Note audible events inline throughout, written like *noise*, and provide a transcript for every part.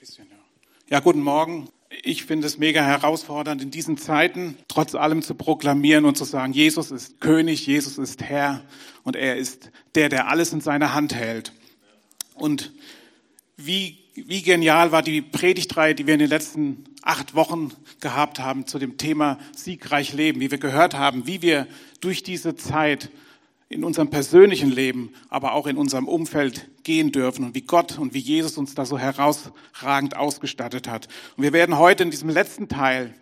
Bisschen, ja. ja, guten Morgen. Ich finde es mega herausfordernd, in diesen Zeiten trotz allem zu proklamieren und zu sagen, Jesus ist König, Jesus ist Herr und er ist der, der alles in seiner Hand hält. Und wie, wie genial war die Predigtreihe, die wir in den letzten acht Wochen gehabt haben zu dem Thema siegreich leben, wie wir gehört haben, wie wir durch diese Zeit in unserem persönlichen Leben, aber auch in unserem Umfeld gehen dürfen und wie Gott und wie Jesus uns da so herausragend ausgestattet hat. Und wir werden heute in diesem letzten Teil,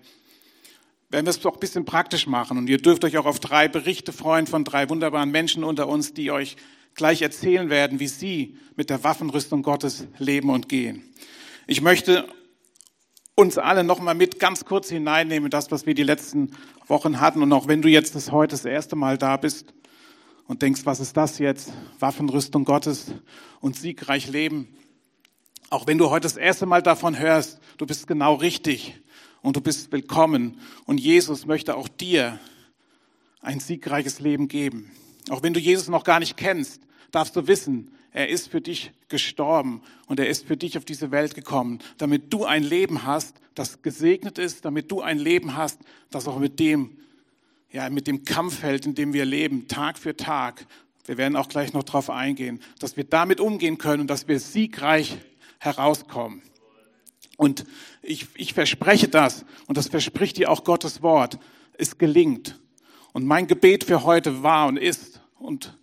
werden wir es doch ein bisschen praktisch machen und ihr dürft euch auch auf drei Berichte freuen von drei wunderbaren Menschen unter uns, die euch gleich erzählen werden, wie sie mit der Waffenrüstung Gottes leben und gehen. Ich möchte uns alle noch mal mit ganz kurz hineinnehmen, das, was wir die letzten Wochen hatten. Und auch wenn du jetzt das heute das erste Mal da bist, und denkst, was ist das jetzt? Waffenrüstung Gottes und siegreich leben. Auch wenn du heute das erste Mal davon hörst, du bist genau richtig und du bist willkommen. Und Jesus möchte auch dir ein siegreiches Leben geben. Auch wenn du Jesus noch gar nicht kennst, darfst du wissen, er ist für dich gestorben und er ist für dich auf diese Welt gekommen, damit du ein Leben hast, das gesegnet ist, damit du ein Leben hast, das auch mit dem ja, mit dem Kampffeld, in dem wir leben, Tag für Tag, wir werden auch gleich noch darauf eingehen, dass wir damit umgehen können und dass wir siegreich herauskommen. Und ich, ich verspreche das, und das verspricht dir auch Gottes Wort, es gelingt. Und mein Gebet für heute war und ist, und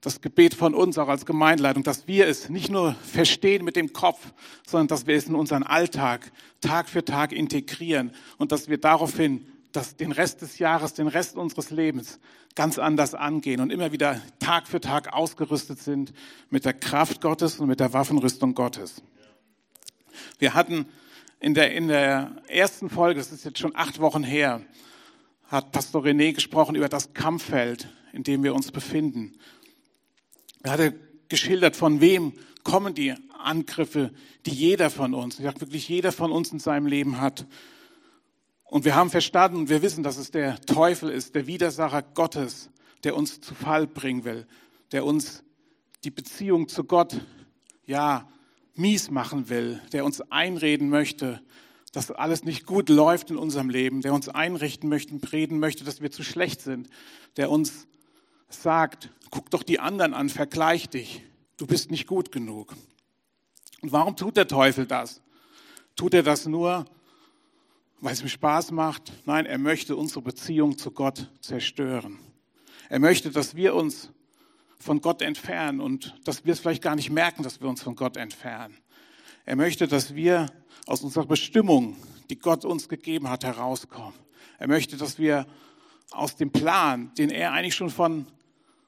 das Gebet von uns auch als Gemeinleitung, dass wir es nicht nur verstehen mit dem Kopf, sondern dass wir es in unseren Alltag Tag für Tag integrieren und dass wir daraufhin das, den Rest des Jahres, den Rest unseres Lebens ganz anders angehen und immer wieder Tag für Tag ausgerüstet sind mit der Kraft Gottes und mit der Waffenrüstung Gottes. Wir hatten in der, in der ersten Folge, das ist jetzt schon acht Wochen her, hat Pastor René gesprochen über das Kampffeld, in dem wir uns befinden. Er hatte geschildert, von wem kommen die Angriffe, die jeder von uns, ich sage wirklich jeder von uns in seinem Leben hat. Und wir haben verstanden und wir wissen, dass es der Teufel ist, der Widersacher Gottes, der uns zu Fall bringen will, der uns die Beziehung zu Gott, ja, mies machen will, der uns einreden möchte, dass alles nicht gut läuft in unserem Leben, der uns einrichten möchte reden möchte, dass wir zu schlecht sind, der uns sagt, guck doch die anderen an, vergleich dich, du bist nicht gut genug. Und warum tut der Teufel das? Tut er das nur, weil es ihm Spaß macht. Nein, er möchte unsere Beziehung zu Gott zerstören. Er möchte, dass wir uns von Gott entfernen und dass wir es vielleicht gar nicht merken, dass wir uns von Gott entfernen. Er möchte, dass wir aus unserer Bestimmung, die Gott uns gegeben hat, herauskommen. Er möchte, dass wir aus dem Plan, den er eigentlich schon von,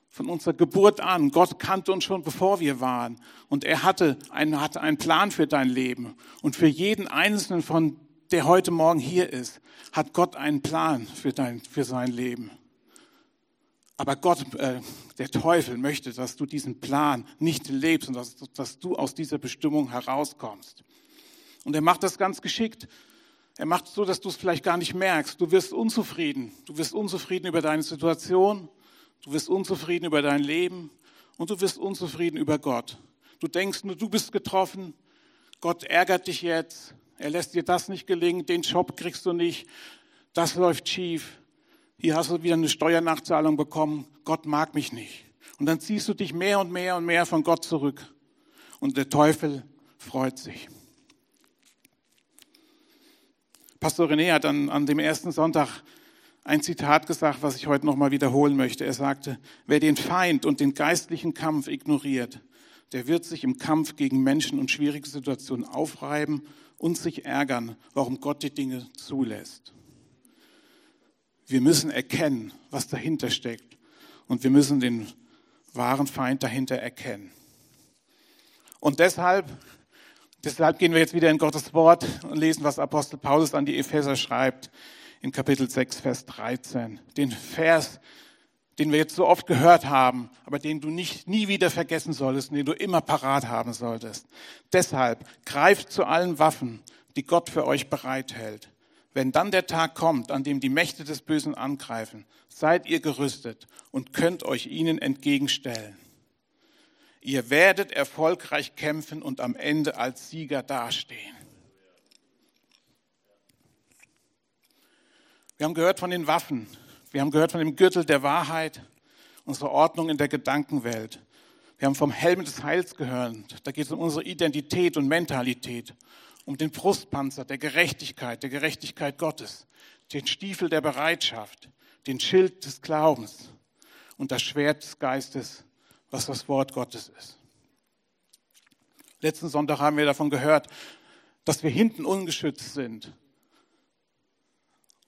von unserer Geburt an, Gott kannte uns schon bevor wir waren. Und er hatte einen, hatte einen Plan für dein Leben. Und für jeden einzelnen von der heute Morgen hier ist, hat Gott einen Plan für, dein, für sein Leben. Aber Gott, äh, der Teufel möchte, dass du diesen Plan nicht lebst und dass, dass du aus dieser Bestimmung herauskommst. Und er macht das ganz geschickt. Er macht es so, dass du es vielleicht gar nicht merkst. Du wirst unzufrieden. Du wirst unzufrieden über deine Situation. Du wirst unzufrieden über dein Leben. Und du wirst unzufrieden über Gott. Du denkst nur, du bist getroffen. Gott ärgert dich jetzt. Er lässt dir das nicht gelingen, den Job kriegst du nicht, das läuft schief. Hier hast du wieder eine Steuernachzahlung bekommen, Gott mag mich nicht. Und dann ziehst du dich mehr und mehr und mehr von Gott zurück. Und der Teufel freut sich. Pastor René hat an, an dem ersten Sonntag ein Zitat gesagt, was ich heute nochmal wiederholen möchte. Er sagte, wer den Feind und den geistlichen Kampf ignoriert, der wird sich im Kampf gegen Menschen und schwierige Situationen aufreiben und sich ärgern, warum Gott die Dinge zulässt. Wir müssen erkennen, was dahinter steckt. Und wir müssen den wahren Feind dahinter erkennen. Und deshalb, deshalb gehen wir jetzt wieder in Gottes Wort und lesen, was Apostel Paulus an die Epheser schreibt in Kapitel 6, Vers 13. Den Vers, den wir jetzt so oft gehört haben, aber den du nicht, nie wieder vergessen solltest, den du immer parat haben solltest. Deshalb greift zu allen Waffen, die Gott für euch bereithält. Wenn dann der Tag kommt, an dem die Mächte des Bösen angreifen, seid ihr gerüstet und könnt euch ihnen entgegenstellen. Ihr werdet erfolgreich kämpfen und am Ende als Sieger dastehen. Wir haben gehört von den Waffen. Wir haben gehört von dem Gürtel der Wahrheit, unserer Ordnung in der Gedankenwelt. Wir haben vom Helm des Heils gehört. Da geht es um unsere Identität und Mentalität, um den Brustpanzer der Gerechtigkeit, der Gerechtigkeit Gottes, den Stiefel der Bereitschaft, den Schild des Glaubens und das Schwert des Geistes, was das Wort Gottes ist. Letzten Sonntag haben wir davon gehört, dass wir hinten ungeschützt sind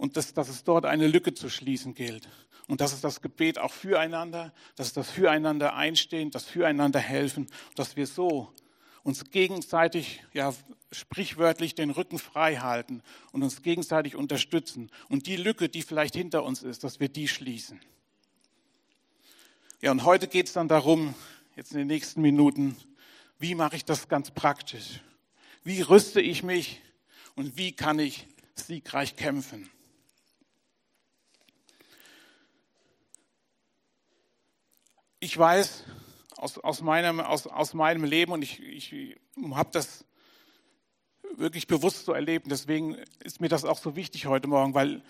und dass, dass es dort eine Lücke zu schließen gilt. Und dass es das Gebet auch füreinander, dass es das Füreinander einstehen, das Füreinander helfen, dass wir so uns gegenseitig, ja, sprichwörtlich den Rücken frei halten und uns gegenseitig unterstützen. Und die Lücke, die vielleicht hinter uns ist, dass wir die schließen. Ja, und heute geht es dann darum, jetzt in den nächsten Minuten, wie mache ich das ganz praktisch? Wie rüste ich mich und wie kann ich siegreich kämpfen? Ich weiß aus, aus, meinem, aus, aus meinem Leben und ich, ich habe das wirklich bewusst so erlebt. Deswegen ist mir das auch so wichtig heute Morgen, weil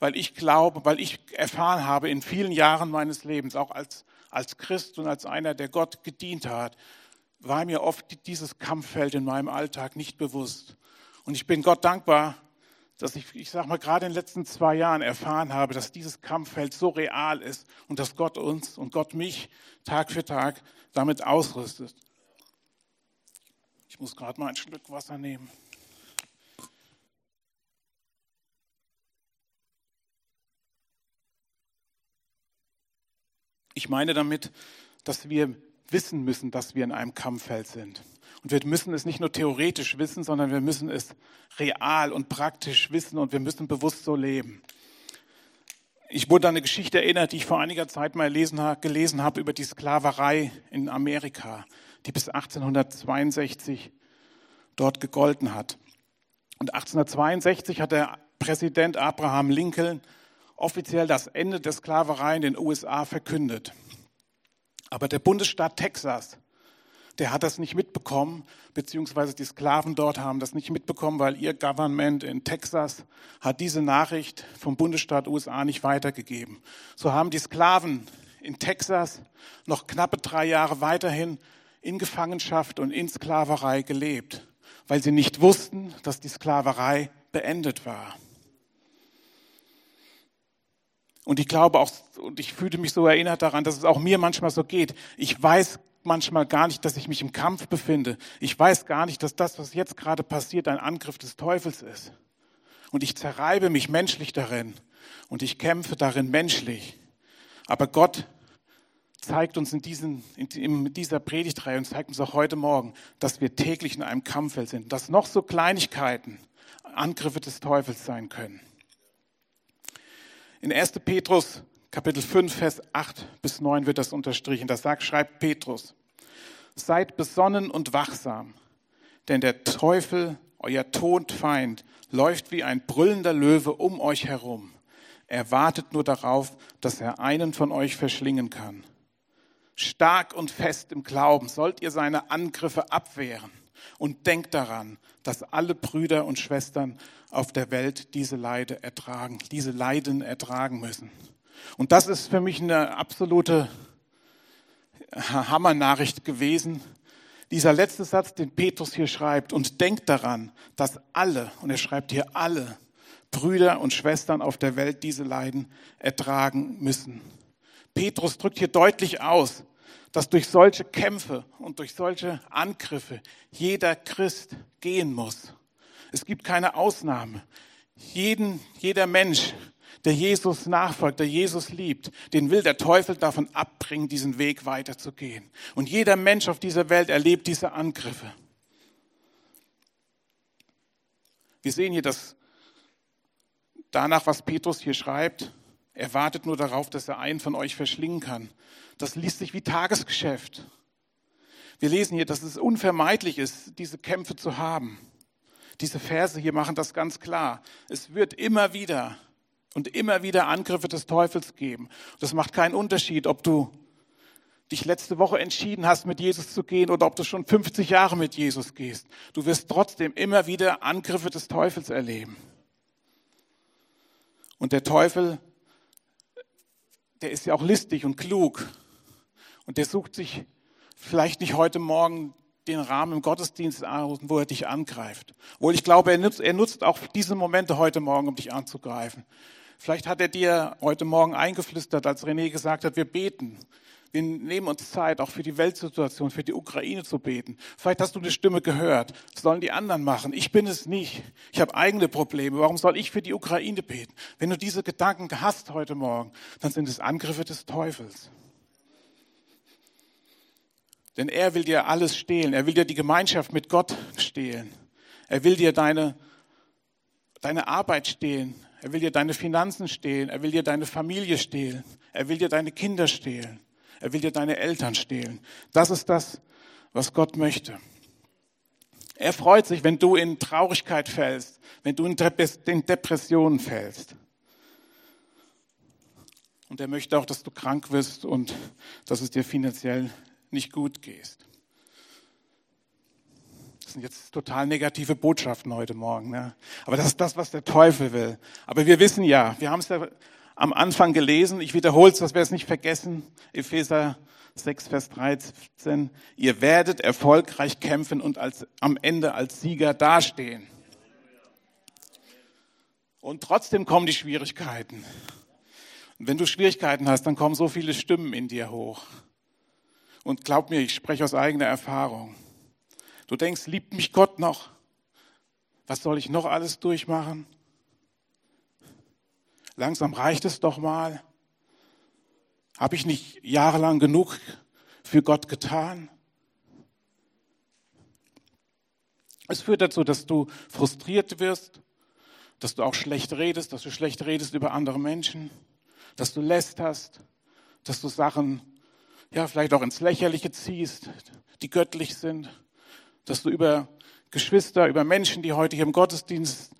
weil ich glaube, weil ich erfahren habe in vielen Jahren meines Lebens, auch als, als Christ und als einer, der Gott gedient hat, war mir oft dieses Kampffeld in meinem Alltag nicht bewusst. Und ich bin Gott dankbar, dass ich, ich sage mal, gerade in den letzten zwei Jahren erfahren habe, dass dieses Kampffeld so real ist und dass Gott uns und Gott mich Tag für Tag damit ausrüstet. Ich muss gerade mal ein Stück Wasser nehmen. Ich meine damit, dass wir wissen müssen, dass wir in einem Kampffeld sind. Und wir müssen es nicht nur theoretisch wissen, sondern wir müssen es real und praktisch wissen und wir müssen bewusst so leben. Ich wurde an eine Geschichte erinnert, die ich vor einiger Zeit mal gelesen habe über die Sklaverei in Amerika, die bis 1862 dort gegolten hat. Und 1862 hat der Präsident Abraham Lincoln offiziell das Ende der Sklaverei in den USA verkündet. Aber der Bundesstaat Texas, der hat das nicht mitbekommen, beziehungsweise die Sklaven dort haben das nicht mitbekommen, weil ihr Government in Texas hat diese Nachricht vom Bundesstaat USA nicht weitergegeben. So haben die Sklaven in Texas noch knappe drei Jahre weiterhin in Gefangenschaft und in Sklaverei gelebt, weil sie nicht wussten, dass die Sklaverei beendet war. Und ich glaube auch, und ich fühlte mich so erinnert daran, dass es auch mir manchmal so geht. Ich weiß manchmal gar nicht, dass ich mich im Kampf befinde. Ich weiß gar nicht, dass das, was jetzt gerade passiert, ein Angriff des Teufels ist. Und ich zerreibe mich menschlich darin. Und ich kämpfe darin menschlich. Aber Gott zeigt uns in, diesen, in dieser Predigtreihe und zeigt uns auch heute Morgen, dass wir täglich in einem Kampffeld sind. Dass noch so Kleinigkeiten Angriffe des Teufels sein können. In 1. Petrus Kapitel 5, Vers 8 bis 9 wird das unterstrichen. Das sagt, schreibt Petrus, seid besonnen und wachsam, denn der Teufel, euer Todfeind, läuft wie ein brüllender Löwe um euch herum. Er wartet nur darauf, dass er einen von euch verschlingen kann. Stark und fest im Glauben sollt ihr seine Angriffe abwehren und denkt daran, dass alle Brüder und Schwestern auf der Welt diese Leide ertragen, diese Leiden ertragen müssen. Und das ist für mich eine absolute Hammernachricht gewesen. Dieser letzte Satz, den Petrus hier schreibt, und denkt daran, dass alle, und er schreibt hier alle, Brüder und Schwestern auf der Welt diese Leiden ertragen müssen. Petrus drückt hier deutlich aus, dass durch solche Kämpfe und durch solche Angriffe jeder Christ gehen muss. Es gibt keine Ausnahme. Jeden, jeder Mensch, der Jesus nachfolgt, der Jesus liebt, den will der Teufel davon abbringen, diesen Weg weiterzugehen. Und jeder Mensch auf dieser Welt erlebt diese Angriffe. Wir sehen hier, dass danach, was Petrus hier schreibt, er wartet nur darauf, dass er einen von euch verschlingen kann. Das liest sich wie Tagesgeschäft. Wir lesen hier, dass es unvermeidlich ist, diese Kämpfe zu haben. Diese Verse hier machen das ganz klar. Es wird immer wieder und immer wieder Angriffe des Teufels geben. Das macht keinen Unterschied, ob du dich letzte Woche entschieden hast, mit Jesus zu gehen oder ob du schon 50 Jahre mit Jesus gehst. Du wirst trotzdem immer wieder Angriffe des Teufels erleben. Und der Teufel, der ist ja auch listig und klug. Und der sucht sich vielleicht nicht heute Morgen den Rahmen im Gottesdienst aus, wo er dich angreift. Wohl ich glaube, er nutzt, er nutzt auch diese Momente heute Morgen, um dich anzugreifen. Vielleicht hat er dir heute Morgen eingeflüstert, als René gesagt hat, wir beten. Wir nehmen uns Zeit, auch für die Weltsituation, für die Ukraine zu beten. Vielleicht hast du eine Stimme gehört. Das sollen die anderen machen. Ich bin es nicht. Ich habe eigene Probleme. Warum soll ich für die Ukraine beten? Wenn du diese Gedanken hast heute Morgen, dann sind es Angriffe des Teufels. Denn er will dir alles stehlen. Er will dir die Gemeinschaft mit Gott stehlen. Er will dir deine, deine Arbeit stehlen. Er will dir deine Finanzen stehlen. Er will dir deine Familie stehlen. Er will dir deine Kinder stehlen. Er will dir deine Eltern stehlen. Das ist das, was Gott möchte. Er freut sich, wenn du in Traurigkeit fällst, wenn du in Depressionen fällst. Und er möchte auch, dass du krank wirst und dass es dir finanziell nicht gut geht. Das sind jetzt total negative Botschaften heute Morgen. Ne? Aber das ist das, was der Teufel will. Aber wir wissen ja, wir haben es ja am Anfang gelesen. Ich wiederhole es, dass wir es nicht vergessen. Epheser 6, Vers 13. Ihr werdet erfolgreich kämpfen und als, am Ende als Sieger dastehen. Und trotzdem kommen die Schwierigkeiten. Und wenn du Schwierigkeiten hast, dann kommen so viele Stimmen in dir hoch. Und glaub mir, ich spreche aus eigener Erfahrung. Du denkst, liebt mich Gott noch? Was soll ich noch alles durchmachen? langsam reicht es doch mal. Habe ich nicht jahrelang genug für Gott getan? Es führt dazu, dass du frustriert wirst, dass du auch schlecht redest, dass du schlecht redest über andere Menschen, dass du lästerst, dass du Sachen ja vielleicht auch ins Lächerliche ziehst, die göttlich sind, dass du über Geschwister, über Menschen, die heute hier im Gottesdienst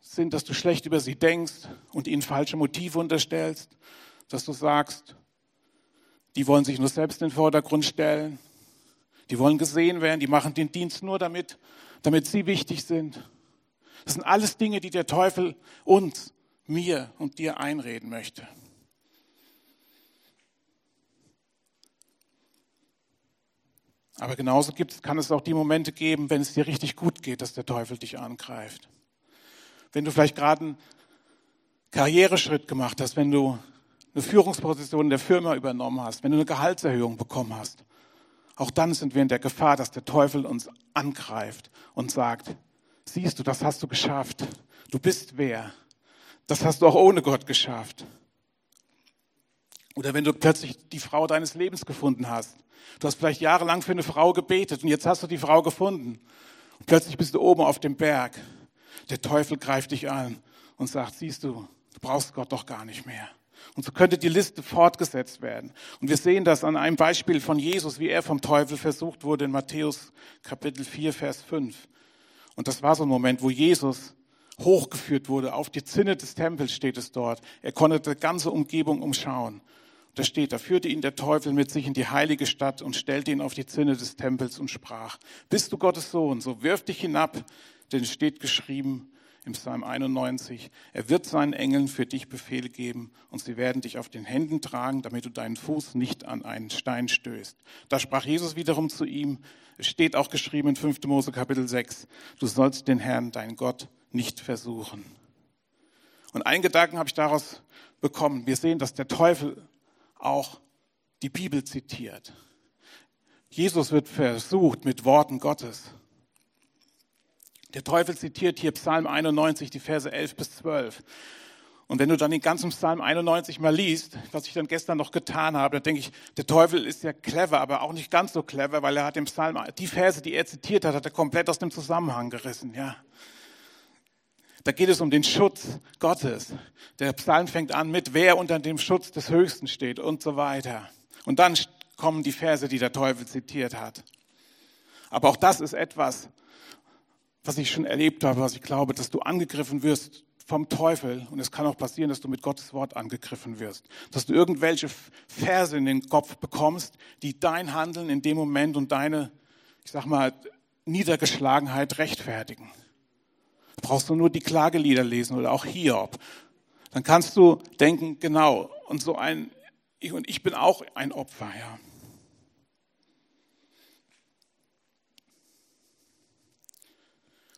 sind, dass du schlecht über sie denkst und ihnen falsche Motive unterstellst, dass du sagst, die wollen sich nur selbst in den Vordergrund stellen, die wollen gesehen werden, die machen den Dienst nur damit, damit sie wichtig sind. Das sind alles Dinge, die der Teufel uns, mir und dir einreden möchte. Aber genauso gibt, kann es auch die Momente geben, wenn es dir richtig gut geht, dass der Teufel dich angreift wenn du vielleicht gerade einen Karriereschritt gemacht hast, wenn du eine Führungsposition in der Firma übernommen hast, wenn du eine Gehaltserhöhung bekommen hast. Auch dann sind wir in der Gefahr, dass der Teufel uns angreift und sagt, siehst du, das hast du geschafft. Du bist wer. Das hast du auch ohne Gott geschafft. Oder wenn du plötzlich die Frau deines Lebens gefunden hast. Du hast vielleicht jahrelang für eine Frau gebetet und jetzt hast du die Frau gefunden. Und plötzlich bist du oben auf dem Berg. Der Teufel greift dich an und sagt, siehst du, du brauchst Gott doch gar nicht mehr. Und so könnte die Liste fortgesetzt werden. Und wir sehen das an einem Beispiel von Jesus, wie er vom Teufel versucht wurde in Matthäus Kapitel 4, Vers 5. Und das war so ein Moment, wo Jesus hochgeführt wurde. Auf die Zinne des Tempels steht es dort. Er konnte die ganze Umgebung umschauen. Da steht, da führte ihn der Teufel mit sich in die heilige Stadt und stellte ihn auf die Zinne des Tempels und sprach, bist du Gottes Sohn, so wirf dich hinab, denn es steht geschrieben im Psalm 91, er wird seinen Engeln für dich Befehl geben und sie werden dich auf den Händen tragen, damit du deinen Fuß nicht an einen Stein stößt. Da sprach Jesus wiederum zu ihm, es steht auch geschrieben in 5. Mose Kapitel 6, du sollst den Herrn, deinen Gott, nicht versuchen. Und einen Gedanken habe ich daraus bekommen. Wir sehen, dass der Teufel auch die Bibel zitiert. Jesus wird versucht mit Worten Gottes. Der Teufel zitiert hier Psalm 91, die Verse 11 bis 12. Und wenn du dann den ganzen Psalm 91 mal liest, was ich dann gestern noch getan habe, dann denke ich, der Teufel ist ja clever, aber auch nicht ganz so clever, weil er hat im Psalm, die Verse, die er zitiert hat, hat er komplett aus dem Zusammenhang gerissen, ja. Da geht es um den Schutz Gottes. Der Psalm fängt an mit, wer unter dem Schutz des Höchsten steht und so weiter. Und dann kommen die Verse, die der Teufel zitiert hat. Aber auch das ist etwas, was ich schon erlebt habe, was ich glaube, dass du angegriffen wirst vom Teufel und es kann auch passieren, dass du mit Gottes Wort angegriffen wirst, dass du irgendwelche Verse in den Kopf bekommst, die dein Handeln in dem Moment und deine, ich sag mal, Niedergeschlagenheit rechtfertigen. Brauchst du nur die Klagelieder lesen oder auch Hiob. Dann kannst du denken, genau, und so ein, ich und ich bin auch ein Opfer, ja.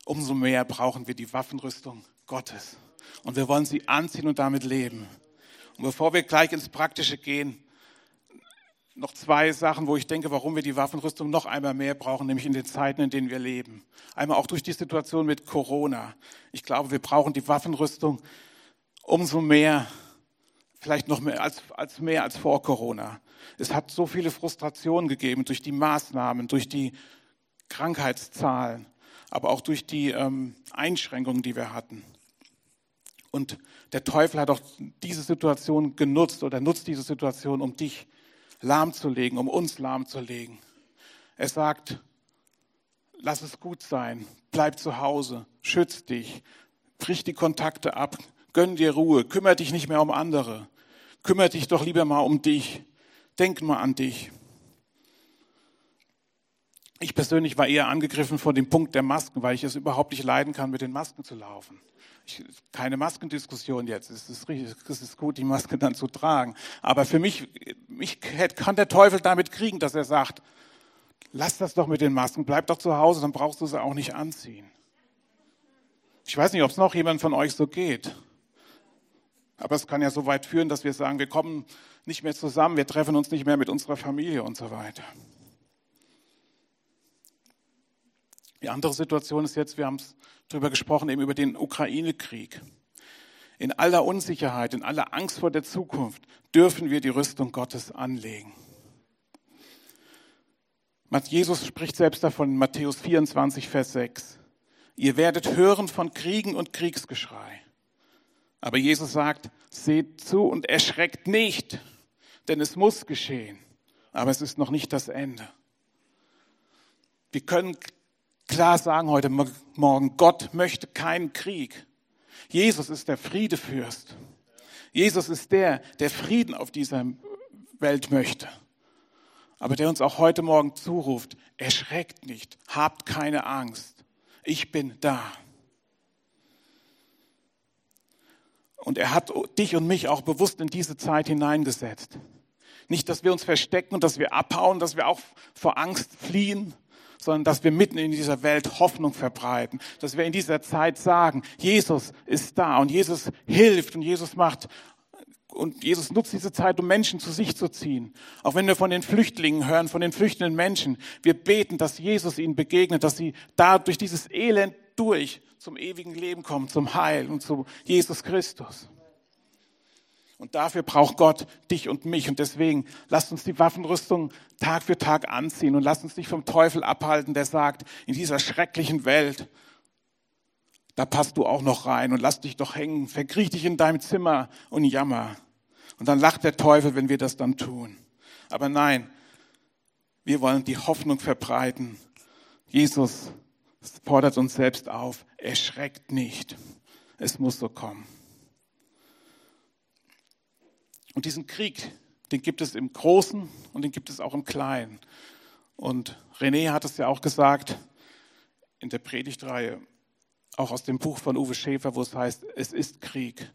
Umso mehr brauchen wir die Waffenrüstung Gottes. Und wir wollen sie anziehen und damit leben. Und bevor wir gleich ins Praktische gehen, noch zwei Sachen, wo ich denke, warum wir die Waffenrüstung noch einmal mehr brauchen, nämlich in den Zeiten, in denen wir leben. Einmal auch durch die Situation mit Corona. Ich glaube, wir brauchen die Waffenrüstung umso mehr, vielleicht noch mehr als, als mehr als vor Corona. Es hat so viele Frustrationen gegeben durch die Maßnahmen, durch die Krankheitszahlen, aber auch durch die ähm, Einschränkungen, die wir hatten. Und der Teufel hat auch diese Situation genutzt oder nutzt diese Situation, um dich lahmzulegen, um uns lahmzulegen. Er sagt, lass es gut sein, bleib zu Hause, schütz dich, brich die Kontakte ab, gönn dir Ruhe, kümmere dich nicht mehr um andere, kümmere dich doch lieber mal um dich, denk mal an dich. Ich persönlich war eher angegriffen von dem Punkt der Masken, weil ich es überhaupt nicht leiden kann, mit den Masken zu laufen ich, keine Maskendiskussion jetzt. Es ist, richtig, es ist gut, die Maske dann zu tragen. Aber für mich, mich kann der Teufel damit kriegen, dass er sagt, lass das doch mit den Masken, bleib doch zu Hause, dann brauchst du sie auch nicht anziehen. Ich weiß nicht, ob es noch jemand von euch so geht. Aber es kann ja so weit führen, dass wir sagen, wir kommen nicht mehr zusammen, wir treffen uns nicht mehr mit unserer Familie und so weiter. Die andere Situation ist jetzt, wir haben es darüber gesprochen, eben über den Ukraine-Krieg. In aller Unsicherheit, in aller Angst vor der Zukunft dürfen wir die Rüstung Gottes anlegen. Jesus spricht selbst davon in Matthäus 24, Vers 6. Ihr werdet hören von Kriegen und Kriegsgeschrei. Aber Jesus sagt, seht zu und erschreckt nicht, denn es muss geschehen. Aber es ist noch nicht das Ende. Wir können klar sagen heute Morgen, Gott möchte keinen Krieg. Jesus ist der Friedefürst. Jesus ist der, der Frieden auf dieser Welt möchte. Aber der uns auch heute Morgen zuruft, erschreckt nicht, habt keine Angst. Ich bin da. Und er hat dich und mich auch bewusst in diese Zeit hineingesetzt. Nicht, dass wir uns verstecken und dass wir abhauen, dass wir auch vor Angst fliehen, sondern dass wir mitten in dieser Welt Hoffnung verbreiten, dass wir in dieser Zeit sagen, Jesus ist da und Jesus hilft und Jesus macht und Jesus nutzt diese Zeit, um Menschen zu sich zu ziehen. Auch wenn wir von den Flüchtlingen hören, von den flüchtenden Menschen, wir beten, dass Jesus ihnen begegnet, dass sie da durch dieses Elend durch zum ewigen Leben kommen, zum Heil und zu Jesus Christus. Und dafür braucht Gott dich und mich. Und deswegen lasst uns die Waffenrüstung Tag für Tag anziehen und lasst uns nicht vom Teufel abhalten, der sagt, in dieser schrecklichen Welt, da passt du auch noch rein und lass dich doch hängen, verkriech dich in deinem Zimmer und jammer. Und dann lacht der Teufel, wenn wir das dann tun. Aber nein, wir wollen die Hoffnung verbreiten. Jesus fordert uns selbst auf, erschreckt nicht. Es muss so kommen. Und diesen Krieg, den gibt es im Großen und den gibt es auch im Kleinen. Und René hat es ja auch gesagt in der Predigtreihe, auch aus dem Buch von Uwe Schäfer, wo es heißt, es ist Krieg.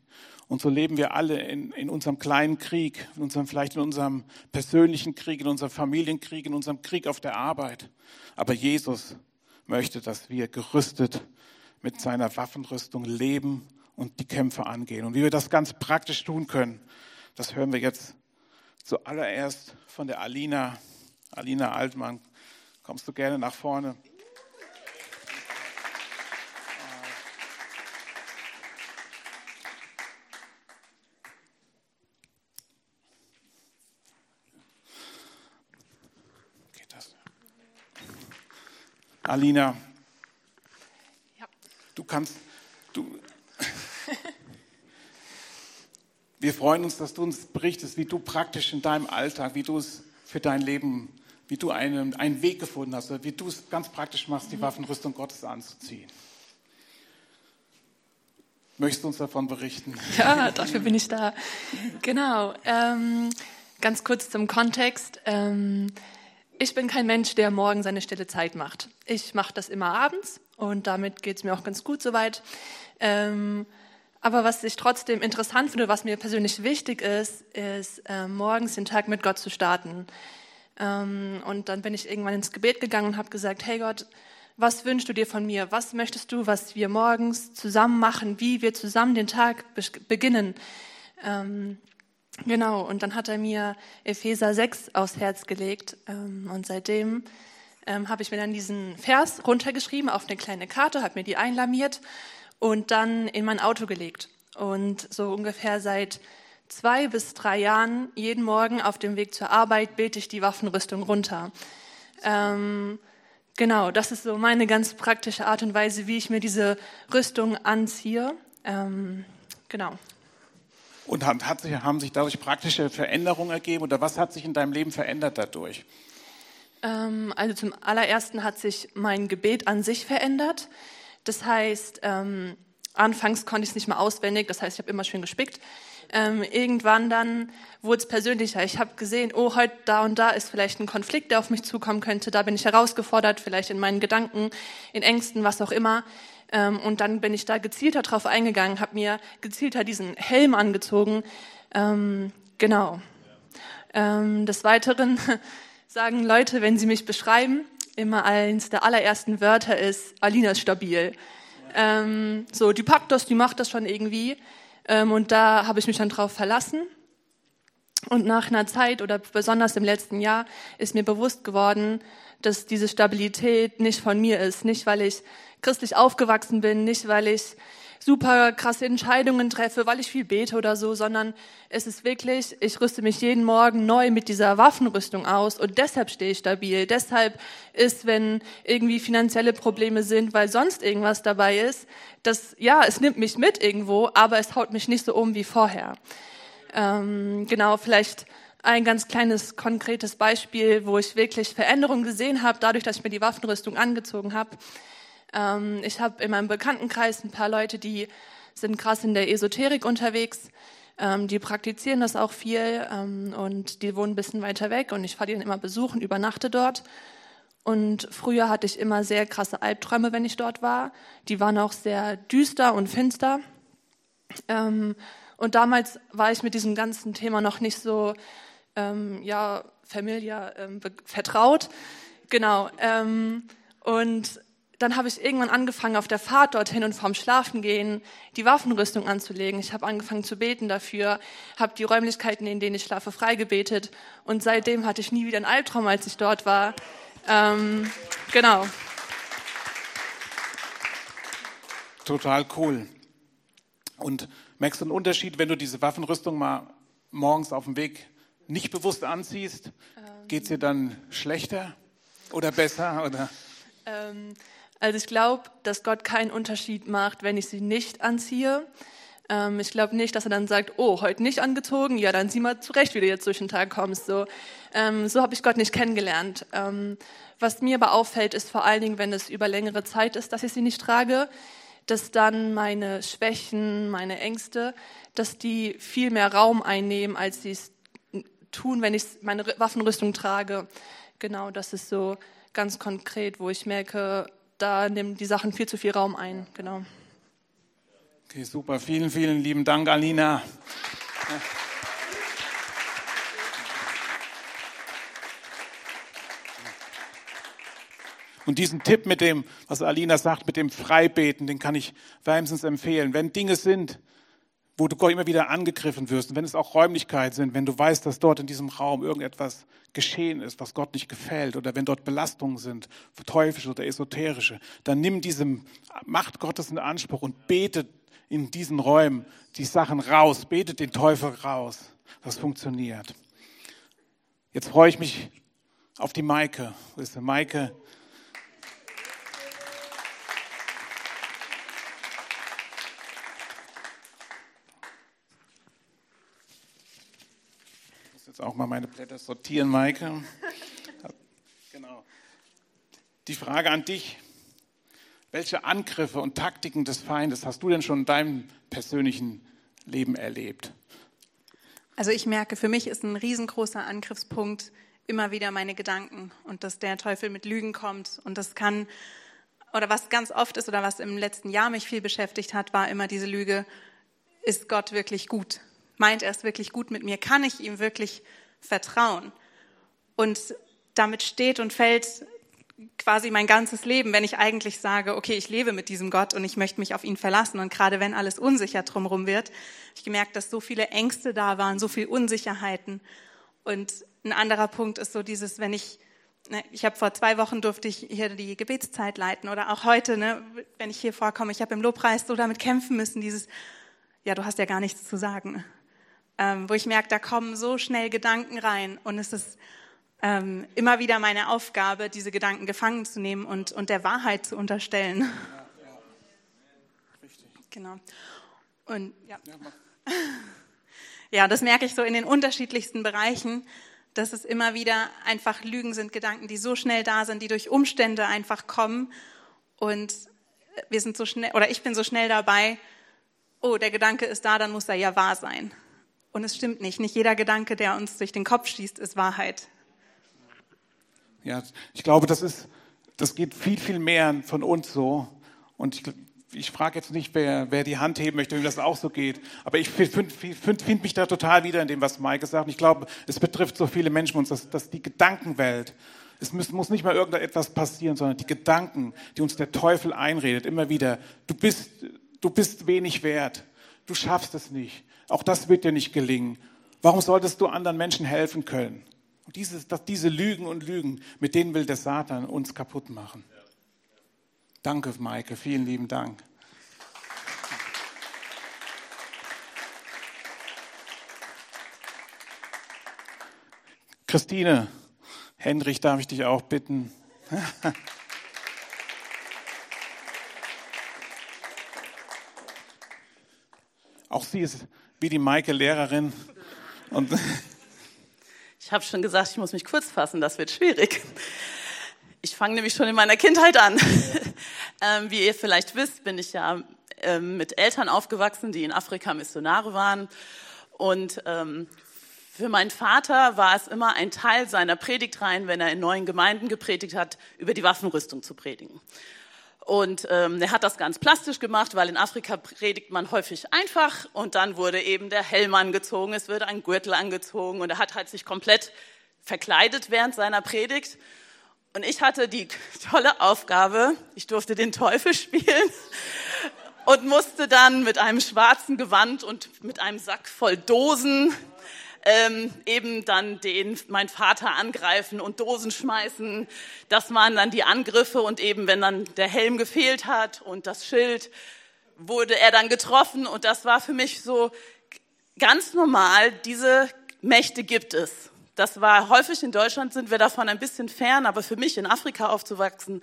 Und so leben wir alle in, in unserem kleinen Krieg, in unserem, vielleicht in unserem persönlichen Krieg, in unserem Familienkrieg, in unserem Krieg auf der Arbeit. Aber Jesus möchte, dass wir gerüstet mit seiner Waffenrüstung leben und die Kämpfe angehen. Und wie wir das ganz praktisch tun können, das hören wir jetzt zuallererst von der Alina. Alina Altmann, kommst du gerne nach vorne? Geht das? Alina, ja. du kannst, du, Wir freuen uns, dass du uns berichtest, wie du praktisch in deinem Alltag, wie du es für dein Leben, wie du einen, einen Weg gefunden hast, wie du es ganz praktisch machst, die Waffenrüstung Gottes anzuziehen. Möchtest du uns davon berichten? *laughs* Ja, dafür bin ich da. Genau. Ähm, ganz kurz zum Kontext. Ähm, ich bin kein Mensch, der morgen seine stille Zeit macht. Ich mache das immer abends und damit geht es mir auch ganz gut soweit. Ähm, aber was ich trotzdem interessant finde, was mir persönlich wichtig ist, ist äh, morgens den Tag mit Gott zu starten. Ähm, und dann bin ich irgendwann ins Gebet gegangen und habe gesagt, hey Gott, was wünschst du dir von mir? Was möchtest du, was wir morgens zusammen machen, wie wir zusammen den Tag beginnen? Ähm, genau, und dann hat er mir Epheser 6 aufs Herz gelegt. Ähm, und seitdem ähm, habe ich mir dann diesen Vers runtergeschrieben auf eine kleine Karte, habe mir die einlamiert und dann in mein Auto gelegt. Und so ungefähr seit zwei bis drei Jahren, jeden Morgen auf dem Weg zur Arbeit, bete ich die Waffenrüstung runter. Ähm, genau, das ist so meine ganz praktische Art und Weise, wie ich mir diese Rüstung anziehe. Ähm, genau. Und hat, hat sich, haben sich dadurch praktische Veränderungen ergeben oder was hat sich in deinem Leben verändert dadurch? Ähm, also zum allerersten hat sich mein Gebet an sich verändert. Das heißt, ähm, anfangs konnte ich es nicht mehr auswendig, das heißt, ich habe immer schön gespickt. Ähm, irgendwann dann wurde es persönlicher. Ich habe gesehen, oh, heute da und da ist vielleicht ein Konflikt, der auf mich zukommen könnte. Da bin ich herausgefordert, vielleicht in meinen Gedanken, in Ängsten, was auch immer. Ähm, und dann bin ich da gezielter drauf eingegangen, habe mir gezielter diesen Helm angezogen. Ähm, genau. Ähm, des Weiteren *laughs* sagen Leute, wenn sie mich beschreiben, immer eins der allerersten Wörter ist, Alina ist stabil. Ähm, so, die packt das, die macht das schon irgendwie. Ähm, und da habe ich mich dann drauf verlassen. Und nach einer Zeit oder besonders im letzten Jahr ist mir bewusst geworden, dass diese Stabilität nicht von mir ist. Nicht, weil ich christlich aufgewachsen bin, nicht, weil ich super krasse Entscheidungen treffe, weil ich viel bete oder so, sondern es ist wirklich, ich rüste mich jeden Morgen neu mit dieser Waffenrüstung aus und deshalb stehe ich stabil. Deshalb ist, wenn irgendwie finanzielle Probleme sind, weil sonst irgendwas dabei ist, das, ja, es nimmt mich mit irgendwo, aber es haut mich nicht so um wie vorher. Ähm, genau, vielleicht ein ganz kleines konkretes Beispiel, wo ich wirklich Veränderungen gesehen habe, dadurch, dass ich mir die Waffenrüstung angezogen habe. Ähm, ich habe in meinem Bekanntenkreis ein paar Leute, die sind krass in der Esoterik unterwegs. Ähm, die praktizieren das auch viel ähm, und die wohnen ein bisschen weiter weg und ich fahre die dann immer besuchen, übernachte dort. Und früher hatte ich immer sehr krasse Albträume, wenn ich dort war. Die waren auch sehr düster und finster. Ähm, und damals war ich mit diesem ganzen Thema noch nicht so, ähm, ja, familiar ähm, vertraut. Genau. Ähm, und dann habe ich irgendwann angefangen, auf der Fahrt dorthin und vorm Schlafengehen die Waffenrüstung anzulegen. Ich habe angefangen zu beten dafür, habe die Räumlichkeiten, in denen ich schlafe, freigebetet. Und seitdem hatte ich nie wieder einen Albtraum, als ich dort war. Ähm, genau. Total cool. Und merkst du einen Unterschied, wenn du diese Waffenrüstung mal morgens auf dem Weg nicht bewusst anziehst? Ähm. Geht es dir dann schlechter oder besser? Oder? Ähm, also ich glaube, dass Gott keinen Unterschied macht, wenn ich sie nicht anziehe. Ähm, ich glaube nicht, dass er dann sagt, oh, heute nicht angezogen, ja, dann sieh mal zurecht, wie du jetzt durch den Tag kommst. So, ähm, so habe ich Gott nicht kennengelernt. Ähm, was mir aber auffällt, ist vor allen Dingen, wenn es über längere Zeit ist, dass ich sie nicht trage, dass dann meine Schwächen, meine Ängste, dass die viel mehr Raum einnehmen, als sie es tun, wenn ich meine Waffenrüstung trage. Genau, das ist so ganz konkret, wo ich merke, da nehmen die Sachen viel zu viel Raum ein. Genau. Okay, super. Vielen, vielen lieben Dank, Alina. Und diesen Tipp mit dem, was Alina sagt, mit dem Freibeten, den kann ich wärmstens empfehlen. Wenn Dinge sind, wo du immer wieder angegriffen wirst, und wenn es auch Räumlichkeiten sind, wenn du weißt, dass dort in diesem Raum irgendetwas geschehen ist, was Gott nicht gefällt, oder wenn dort Belastungen sind, teuflische oder esoterische, dann nimm diese Macht Gottes in Anspruch und bete in diesen Räumen die Sachen raus, betet den Teufel raus. Das funktioniert. Jetzt freue ich mich auf die Maike. Wo ist der Maike? Auch mal meine Blätter sortieren, Maike. genau. Die Frage an dich. Welche Angriffe und Taktiken des Feindes hast du denn schon in deinem persönlichen Leben erlebt? Also ich merke, für mich ist ein riesengroßer Angriffspunkt immer wieder meine Gedanken und dass der Teufel mit Lügen kommt. Und das kann, oder was ganz oft ist oder was im letzten Jahr mich viel beschäftigt hat, war immer diese Lüge, ist Gott wirklich gut? Meint er es wirklich gut mit mir? Kann ich ihm wirklich vertrauen? Und damit steht und fällt quasi mein ganzes Leben, wenn ich eigentlich sage, okay, ich lebe mit diesem Gott und ich möchte mich auf ihn verlassen. Und gerade wenn alles unsicher drumherum wird, ich gemerkt, dass so viele Ängste da waren, so viel Unsicherheiten. Und ein anderer Punkt ist so dieses, wenn ich, ne, ich habe vor zwei Wochen durfte ich hier die Gebetszeit leiten oder auch heute, ne, wenn ich hier vorkomme, ich habe im Lobpreis so damit kämpfen müssen, dieses, ja, du hast ja gar nichts zu sagen. Ähm, wo ich merke, da kommen so schnell Gedanken rein und es ist ähm, immer wieder meine Aufgabe, diese Gedanken gefangen zu nehmen und, und der Wahrheit zu unterstellen. Ja, ja. Richtig. Genau. Und ja. *laughs* Ja, das merke ich so in den unterschiedlichsten Bereichen, dass es immer wieder einfach Lügen sind, Gedanken, die so schnell da sind, die durch Umstände einfach kommen. Und wir sind so schnell, oder ich bin so schnell dabei, oh, der Gedanke ist da, dann muss er ja wahr sein. Und es stimmt nicht. Nicht jeder Gedanke, der uns durch den Kopf schießt, ist Wahrheit. Ja, ich glaube, das ist, das geht viel, viel mehr von uns so. Und ich, ich frage jetzt nicht, wer, wer die Hand heben möchte, wie das auch so geht. Aber ich finde find, find mich da total wieder in dem, was Maike sagt. Und ich glaube, es betrifft so viele Menschen uns, dass, dass die Gedankenwelt, es muss, muss nicht mal irgendetwas passieren, sondern die Gedanken, die uns der Teufel einredet, immer wieder. Du bist, du bist wenig wert. Du schaffst es nicht. Auch das wird dir nicht gelingen. Warum solltest du anderen Menschen helfen können? Und dieses, dass diese Lügen und Lügen, mit denen will der Satan uns kaputt machen. Danke, Maike, vielen lieben Dank. Christine, Henrich, darf ich dich auch bitten? *laughs* Auch sie ist wie die Maike Lehrerin. Und ich habe schon gesagt, ich muss mich kurz fassen, das wird schwierig. Ich fange nämlich schon in meiner Kindheit an. *laughs* ähm, wie ihr vielleicht wisst, bin ich ja ähm, mit Eltern aufgewachsen, die in Afrika Missionare waren. Und ähm, für meinen Vater war es immer ein Teil seiner Predigtreihen, wenn er in neuen Gemeinden gepredigt hat, über die Waffenrüstung zu predigen. Und ähm, er hat das ganz plastisch gemacht, weil in Afrika predigt man häufig einfach und dann wurde eben der Helm angezogen, es wird ein Gürtel angezogen und er hat halt sich komplett verkleidet während seiner Predigt. Und ich hatte die *laughs* tolle Aufgabe, ich durfte den Teufel *laughs* spielen und musste dann mit einem schwarzen Gewand und mit einem Sack voll Dosen ähm, eben dann den, mein Vater angreifen und Dosen schmeißen. Das waren dann die Angriffe und eben wenn dann der Helm gefehlt hat und das Schild, wurde er dann getroffen und das war für mich so ganz normal. Diese Mächte gibt es. Das war häufig in Deutschland sind wir davon ein bisschen fern, aber für mich in Afrika aufzuwachsen,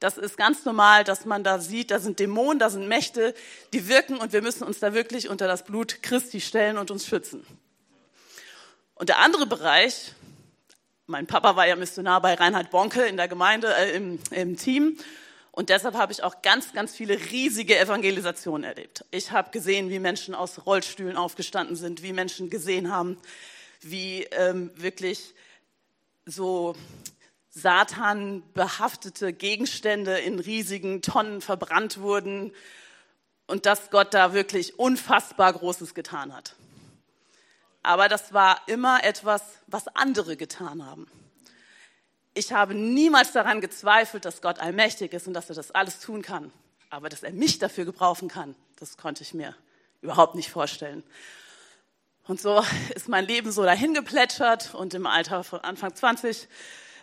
das ist ganz normal, dass man da sieht, da sind Dämonen, da sind Mächte, die wirken und wir müssen uns da wirklich unter das Blut Christi stellen und uns schützen. Und der andere Bereich, mein Papa war ja Missionar bei Reinhard Bonke in der Gemeinde, äh, im, im Team. Und deshalb habe ich auch ganz, ganz viele riesige Evangelisationen erlebt. Ich habe gesehen, wie Menschen aus Rollstühlen aufgestanden sind, wie Menschen gesehen haben, wie ähm, wirklich so Satan behaftete Gegenstände in riesigen Tonnen verbrannt wurden und dass Gott da wirklich unfassbar Großes getan hat aber das war immer etwas, was andere getan haben. Ich habe niemals daran gezweifelt, dass Gott allmächtig ist und dass er das alles tun kann. Aber dass er mich dafür gebrauchen kann, das konnte ich mir überhaupt nicht vorstellen. Und so ist mein Leben so dahin geplätschert und im Alter von Anfang 20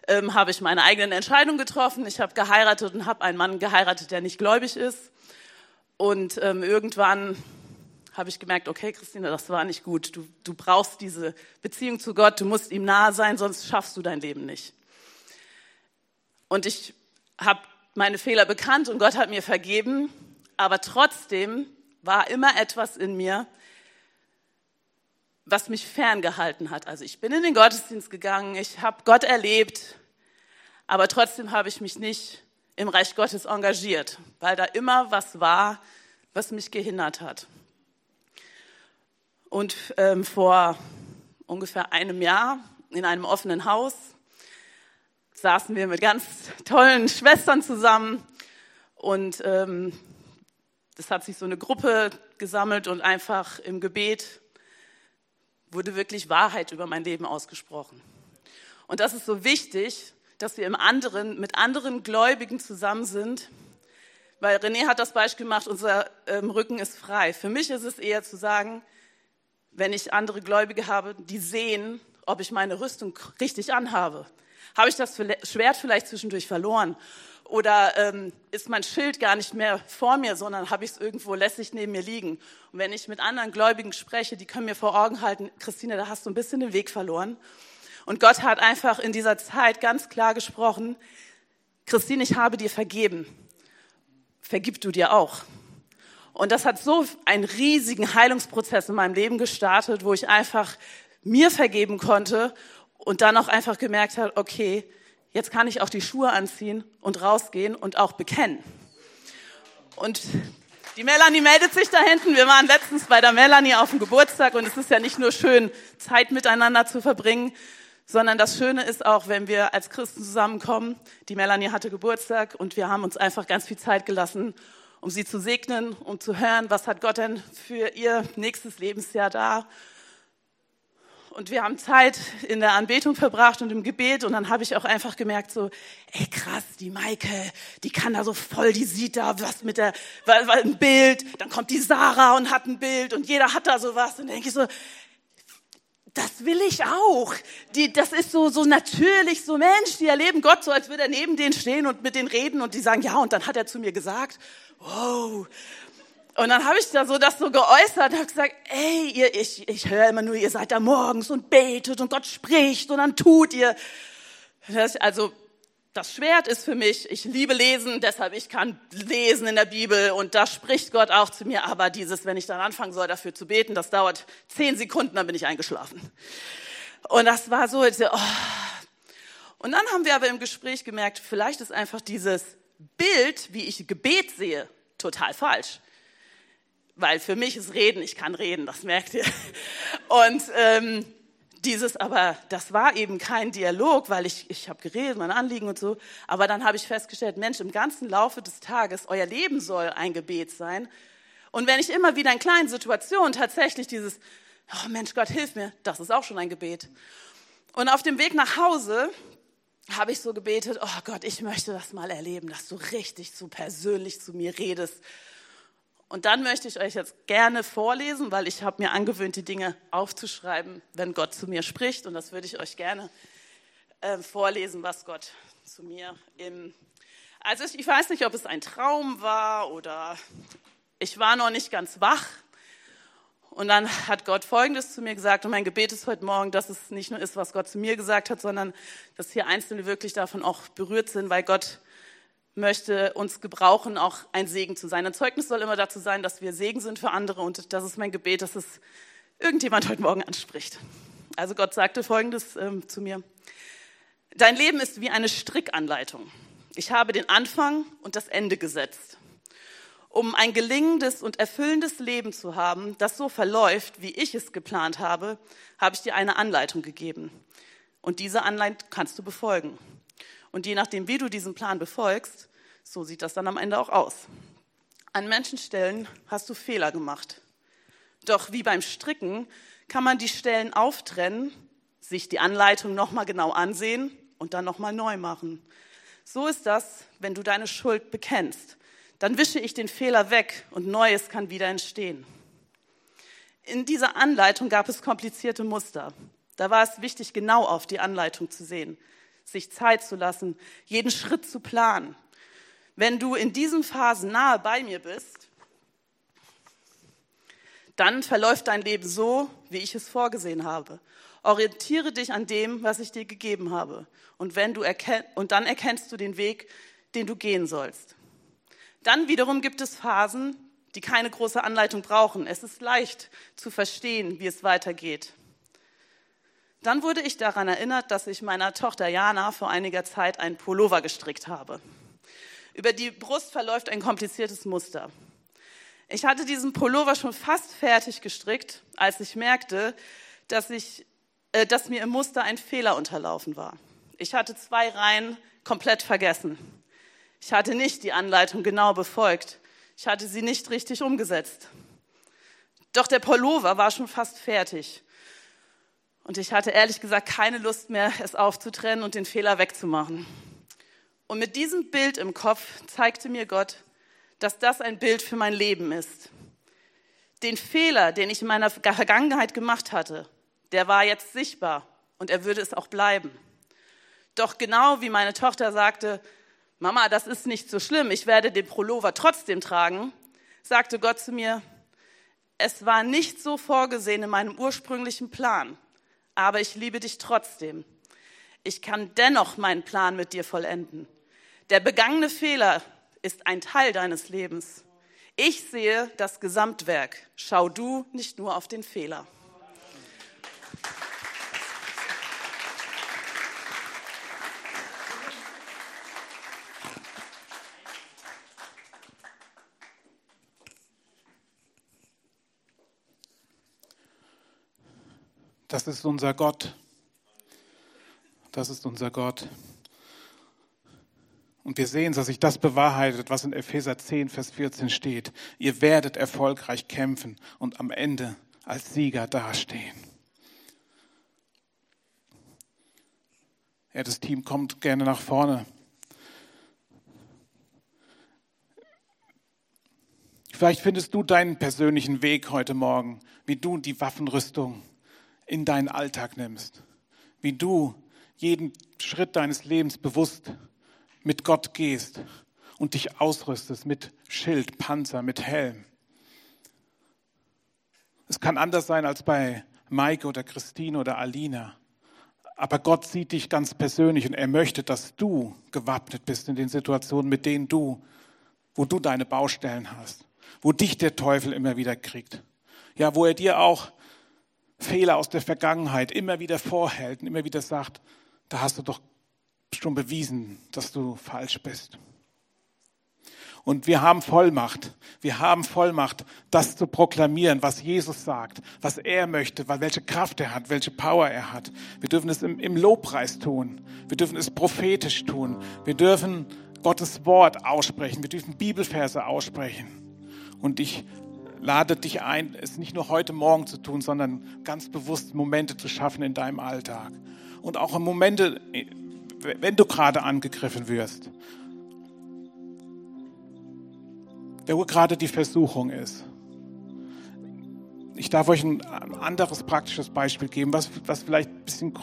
ähm, habe ich meine eigenen Entscheidungen getroffen. Ich habe geheiratet und habe einen Mann geheiratet, der nicht gläubig ist. Und ähm, irgendwann habe ich gemerkt, okay, Christine, das war nicht gut. Du, du brauchst diese Beziehung zu Gott, du musst ihm nahe sein, sonst schaffst du dein Leben nicht. Und ich habe meine Fehler bekannt und Gott hat mir vergeben, aber trotzdem war immer etwas in mir, was mich ferngehalten hat. Also ich bin in den Gottesdienst gegangen, ich habe Gott erlebt, aber trotzdem habe ich mich nicht im Reich Gottes engagiert, weil da immer was war, was mich gehindert hat. Und ähm, vor ungefähr einem Jahr in einem offenen Haus saßen wir mit ganz tollen Schwestern zusammen und ähm, das hat sich so eine Gruppe gesammelt und einfach im Gebet wurde wirklich Wahrheit über mein Leben ausgesprochen. Und das ist so wichtig, dass wir im anderen, mit anderen Gläubigen zusammen sind, weil René hat das Beispiel gemacht, unser ähm, Rücken ist frei. Für mich ist es eher zu sagen, wenn ich andere Gläubige habe, die sehen, ob ich meine Rüstung richtig anhabe. Habe ich das Schwert vielleicht zwischendurch verloren? Oder ähm, ist mein Schild gar nicht mehr vor mir, sondern habe ich es irgendwo lässig neben mir liegen? Und wenn ich mit anderen Gläubigen spreche, die können mir vor Augen halten, Christine, da hast du ein bisschen den Weg verloren. Und Gott hat einfach in dieser Zeit ganz klar gesprochen, Christine, ich habe dir vergeben. Vergib du dir auch. Und das hat so einen riesigen Heilungsprozess in meinem Leben gestartet, wo ich einfach mir vergeben konnte und dann auch einfach gemerkt habe, okay, jetzt kann ich auch die Schuhe anziehen und rausgehen und auch bekennen. Und die Melanie meldet sich da hinten. Wir waren letztens bei der Melanie auf dem Geburtstag und es ist ja nicht nur schön, Zeit miteinander zu verbringen, sondern das Schöne ist auch, wenn wir als Christen zusammenkommen. Die Melanie hatte Geburtstag und wir haben uns einfach ganz viel Zeit gelassen, um sie zu segnen, um zu hören, was hat Gott denn für ihr nächstes Lebensjahr da. Und wir haben Zeit in der Anbetung verbracht und im Gebet und dann habe ich auch einfach gemerkt so, ey krass, die Maike, die kann da so voll, die sieht da was mit der, ein Bild, dann kommt die Sarah und hat ein Bild und jeder hat da so was und denke ich so, das will ich auch. Die, das ist so, so natürlich, so Mensch, die erleben Gott so, als würde er neben denen stehen und mit denen reden und die sagen, ja, und dann hat er zu mir gesagt, wow, und dann habe ich da so das so geäußert, habe gesagt, ey, ihr, ich, ich höre immer nur, ihr seid da morgens und betet und Gott spricht und dann tut ihr. Das, also das Schwert ist für mich, ich liebe lesen, deshalb ich kann lesen in der Bibel und da spricht Gott auch zu mir. Aber dieses, wenn ich dann anfangen soll, dafür zu beten, das dauert zehn Sekunden, dann bin ich eingeschlafen. Und das war so, oh. und dann haben wir aber im Gespräch gemerkt, vielleicht ist einfach dieses Bild, wie ich Gebet sehe, total falsch weil für mich ist Reden, ich kann reden, das merkt ihr. Und ähm, dieses, aber das war eben kein Dialog, weil ich, ich habe geredet, mein Anliegen und so. Aber dann habe ich festgestellt, Mensch, im ganzen Laufe des Tages, euer Leben soll ein Gebet sein. Und wenn ich immer wieder in kleinen Situationen tatsächlich dieses, oh Mensch, Gott, hilf mir, das ist auch schon ein Gebet. Und auf dem Weg nach Hause habe ich so gebetet, oh Gott, ich möchte das mal erleben, dass du richtig so persönlich zu mir redest und dann möchte ich euch jetzt gerne vorlesen, weil ich habe mir angewöhnt, die Dinge aufzuschreiben, wenn Gott zu mir spricht. Und das würde ich euch gerne äh, vorlesen, was Gott zu mir im... Also ich, ich weiß nicht, ob es ein Traum war oder ich war noch nicht ganz wach. Und dann hat Gott Folgendes zu mir gesagt. Und mein Gebet ist heute Morgen, dass es nicht nur ist, was Gott zu mir gesagt hat, sondern dass hier Einzelne wirklich davon auch berührt sind, weil Gott möchte uns gebrauchen, auch ein Segen zu sein. Ein Zeugnis soll immer dazu sein, dass wir Segen sind für andere und das ist mein Gebet, dass es irgendjemand heute Morgen anspricht. Also Gott sagte Folgendes ähm, zu mir. Dein Leben ist wie eine Strickanleitung. Ich habe den Anfang und das Ende gesetzt. Um ein gelingendes und erfüllendes Leben zu haben, das so verläuft, wie ich es geplant habe, habe ich dir eine Anleitung gegeben. Und diese Anleitung kannst du befolgen. Und je nachdem, wie du diesen Plan befolgst, so sieht das dann am Ende auch aus. An manchen Stellen hast du Fehler gemacht. Doch wie beim Stricken kann man die Stellen auftrennen, sich die Anleitung nochmal genau ansehen und dann nochmal neu machen. So ist das, wenn du deine Schuld bekennst. Dann wische ich den Fehler weg und Neues kann wieder entstehen. In dieser Anleitung gab es komplizierte Muster. Da war es wichtig, genau auf die Anleitung zu sehen sich Zeit zu lassen, jeden Schritt zu planen. Wenn du in diesen Phasen nahe bei mir bist, dann verläuft dein Leben so, wie ich es vorgesehen habe. Orientiere dich an dem, was ich dir gegeben habe. Und, wenn du und dann erkennst du den Weg, den du gehen sollst. Dann wiederum gibt es Phasen, die keine große Anleitung brauchen. Es ist leicht zu verstehen, wie es weitergeht. Dann wurde ich daran erinnert, dass ich meiner Tochter Jana vor einiger Zeit einen Pullover gestrickt habe. Über die Brust verläuft ein kompliziertes Muster. Ich hatte diesen Pullover schon fast fertig gestrickt, als ich merkte, dass, ich, äh, dass mir im Muster ein Fehler unterlaufen war. Ich hatte zwei Reihen komplett vergessen. Ich hatte nicht die Anleitung genau befolgt. Ich hatte sie nicht richtig umgesetzt. Doch der Pullover war schon fast fertig. Und ich hatte ehrlich gesagt keine Lust mehr, es aufzutrennen und den Fehler wegzumachen. Und mit diesem Bild im Kopf zeigte mir Gott, dass das ein Bild für mein Leben ist. Den Fehler, den ich in meiner Vergangenheit gemacht hatte, der war jetzt sichtbar und er würde es auch bleiben. Doch genau wie meine Tochter sagte, Mama, das ist nicht so schlimm, ich werde den Pullover trotzdem tragen, sagte Gott zu mir, es war nicht so vorgesehen in meinem ursprünglichen Plan, aber ich liebe dich trotzdem. Ich kann dennoch meinen Plan mit dir vollenden. Der begangene Fehler ist ein Teil deines Lebens. Ich sehe das Gesamtwerk. Schau du nicht nur auf den Fehler. Das ist unser Gott. Das ist unser Gott. Und wir sehen, dass sich das bewahrheitet, was in Epheser 10, Vers 14 steht. Ihr werdet erfolgreich kämpfen und am Ende als Sieger dastehen. Ja, das Team kommt gerne nach vorne. Vielleicht findest du deinen persönlichen Weg heute Morgen, wie du die Waffenrüstung in deinen Alltag nimmst, wie du jeden Schritt deines Lebens bewusst mit Gott gehst und dich ausrüstest mit Schild, Panzer, mit Helm. Es kann anders sein als bei Maike oder Christine oder Alina. Aber Gott sieht dich ganz persönlich und er möchte, dass du gewappnet bist in den Situationen, mit denen du, wo du deine Baustellen hast, wo dich der Teufel immer wieder kriegt. Ja, wo er dir auch Fehler aus der Vergangenheit immer wieder vorhält und immer wieder sagt, da hast du doch schon bewiesen, dass du falsch bist. Und wir haben Vollmacht. Wir haben Vollmacht, das zu proklamieren, was Jesus sagt, was er möchte, welche Kraft er hat, welche Power er hat. Wir dürfen es im, im Lobpreis tun. Wir dürfen es prophetisch tun. Wir dürfen Gottes Wort aussprechen. Wir dürfen Bibelverse aussprechen. Und ich lade dich ein, es nicht nur heute Morgen zu tun, sondern ganz bewusst Momente zu schaffen in deinem Alltag. Und auch Momente, wenn du gerade angegriffen wirst, wo gerade die Versuchung ist. Ich darf euch ein anderes praktisches Beispiel geben, was, was vielleicht ein bisschen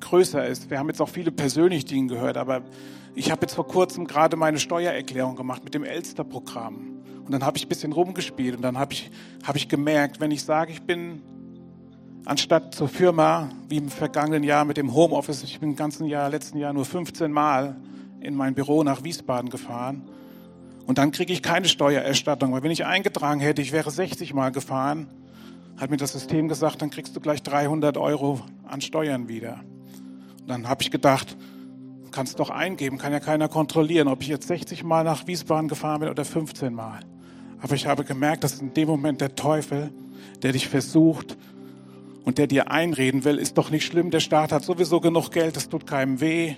größer ist. Wir haben jetzt auch viele persönlich Dinge gehört, aber ich habe jetzt vor kurzem gerade meine Steuererklärung gemacht mit dem Elster-Programm. Und dann habe ich ein bisschen rumgespielt und dann habe ich, hab ich gemerkt, wenn ich sage, ich bin anstatt zur Firma, wie im vergangenen Jahr mit dem Homeoffice, ich bin im ganzen Jahr, letzten Jahr nur 15 Mal in mein Büro nach Wiesbaden gefahren. Und dann kriege ich keine Steuererstattung, weil wenn ich eingetragen hätte, ich wäre 60 Mal gefahren, hat mir das System gesagt, dann kriegst du gleich 300 Euro an Steuern wieder. Und dann habe ich gedacht, kannst doch eingeben, kann ja keiner kontrollieren, ob ich jetzt 60 Mal nach Wiesbaden gefahren bin oder 15 Mal. Aber ich habe gemerkt, dass in dem Moment der Teufel, der dich versucht und der dir einreden will, ist doch nicht schlimm, der Staat hat sowieso genug Geld, das tut keinem weh.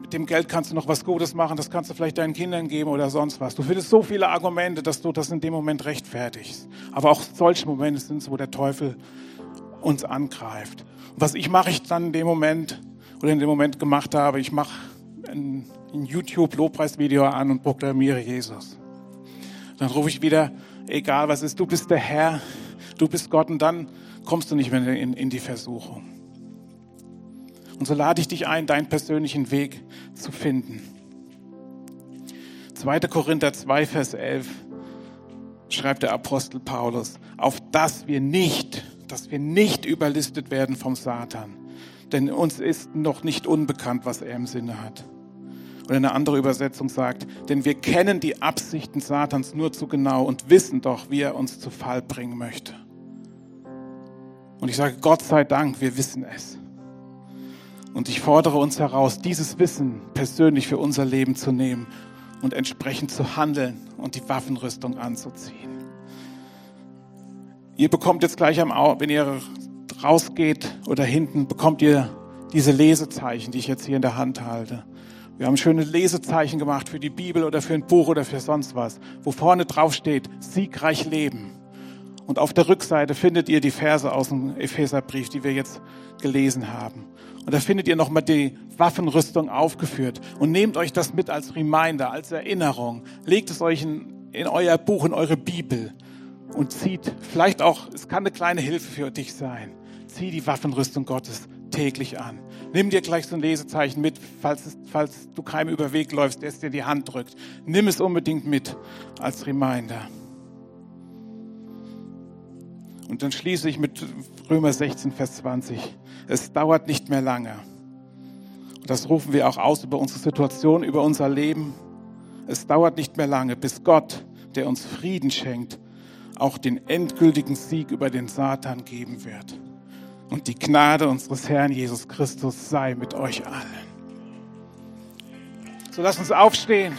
Mit dem Geld kannst du noch was Gutes machen, das kannst du vielleicht deinen Kindern geben oder sonst was. Du findest so viele Argumente, dass du das in dem Moment rechtfertigst. Aber auch solche Momente sind es, wo der Teufel uns angreift. Was ich mache ich dann in dem Moment oder in dem Moment gemacht habe, ich mache ein YouTube-Lobpreisvideo an und proklamiere Jesus. Dann rufe ich wieder, egal was ist, du bist der Herr, du bist Gott und dann kommst du nicht mehr in, in die Versuchung. Und so lade ich dich ein, deinen persönlichen Weg zu finden. 2. Korinther 2, Vers 11 schreibt der Apostel Paulus, auf dass wir nicht, dass wir nicht überlistet werden vom Satan. Denn uns ist noch nicht unbekannt, was er im Sinne hat. Oder eine andere Übersetzung sagt, denn wir kennen die Absichten Satans nur zu genau und wissen doch, wie er uns zu Fall bringen möchte. Und ich sage, Gott sei Dank, wir wissen es. Und ich fordere uns heraus, dieses Wissen persönlich für unser Leben zu nehmen und entsprechend zu handeln und die Waffenrüstung anzuziehen. Ihr bekommt jetzt gleich am, Au wenn ihr rausgeht oder hinten, bekommt ihr diese Lesezeichen, die ich jetzt hier in der Hand halte. Wir haben schöne Lesezeichen gemacht für die Bibel oder für ein Buch oder für sonst was, wo vorne drauf steht, siegreich leben. Und auf der Rückseite findet ihr die Verse aus dem Epheserbrief, die wir jetzt gelesen haben. Und da findet ihr nochmal die Waffenrüstung aufgeführt. Und nehmt euch das mit als Reminder, als Erinnerung. Legt es euch in, in euer Buch, in eure Bibel. Und zieht vielleicht auch, es kann eine kleine Hilfe für dich sein. Zieh die Waffenrüstung Gottes täglich an. Nimm dir gleich so ein Lesezeichen mit, falls, falls du keinem über Weg läufst, der es dir die Hand drückt. Nimm es unbedingt mit als Reminder. Und dann schließe ich mit Römer 16, Vers 20. Es dauert nicht mehr lange. Und das rufen wir auch aus über unsere Situation, über unser Leben. Es dauert nicht mehr lange, bis Gott, der uns Frieden schenkt, auch den endgültigen Sieg über den Satan geben wird. Und die Gnade unseres Herrn Jesus Christus sei mit euch allen. So lasst uns aufstehen.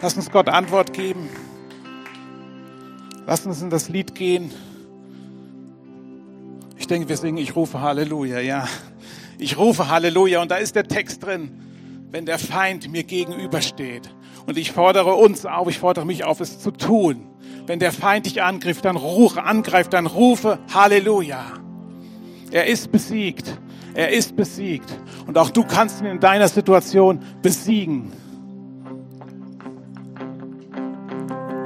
Lasst uns Gott Antwort geben. Lasst uns in das Lied gehen. Ich denke, wir singen, ich rufe Halleluja, ja. Ich rufe Halleluja und da ist der Text drin, wenn der Feind mir gegenübersteht. Und ich fordere uns auf, ich fordere mich auf, es zu tun. Wenn der Feind dich angreift, dann rufe, angreift, dann rufe Halleluja. Er ist besiegt. Er ist besiegt. Und auch du kannst ihn in deiner Situation besiegen.